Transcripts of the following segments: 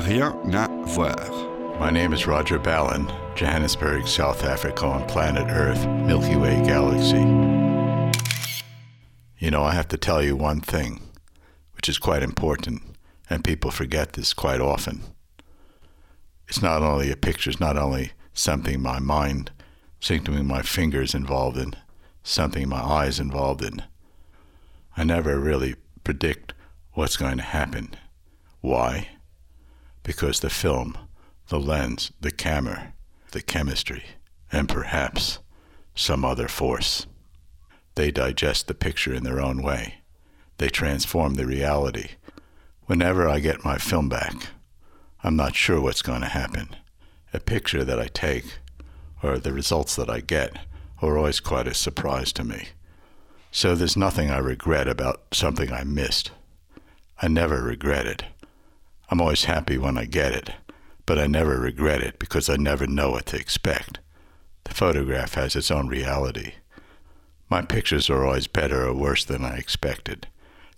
rien à voir. My name is Roger Ballen, Johannesburg, South Africa, on planet Earth, Milky Way galaxy. You know, I have to tell you one thing, which is quite important, and people forget this quite often. It's not only a picture, it's not only something my mind, something my fingers involved in, something my eyes involved in. I never really predict what's going to happen. Why? Because the film, the lens, the camera, the chemistry, and perhaps some other force. They digest the picture in their own way. They transform the reality. Whenever I get my film back, I'm not sure what's going to happen. A picture that I take or the results that I get are always quite a surprise to me. So there's nothing I regret about something I missed. I never regret it. I'm always happy when I get it, but I never regret it because I never know what to expect. The photograph has its own reality. My pictures are always better or worse than I expected.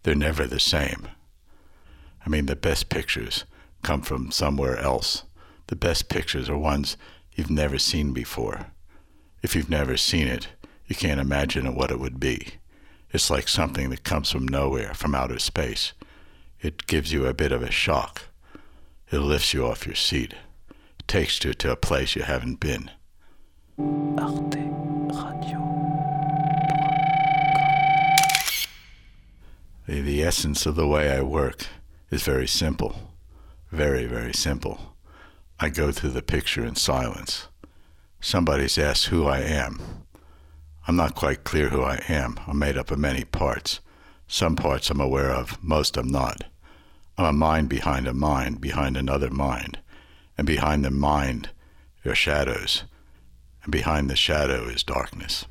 They're never the same. I mean, the best pictures come from somewhere else. The best pictures are ones you've never seen before. If you've never seen it, you can't imagine what it would be. It's like something that comes from nowhere, from outer space. It gives you a bit of a shock. It lifts you off your seat. It takes you to a place you haven't been. Arte Radio. The, the essence of the way I work is very simple. Very, very simple. I go through the picture in silence. Somebody's asked who I am. I'm not quite clear who I am. I'm made up of many parts. Some parts I'm aware of, most I'm not. A mind behind a mind, behind another mind. And behind the mind are shadows. And behind the shadow is darkness.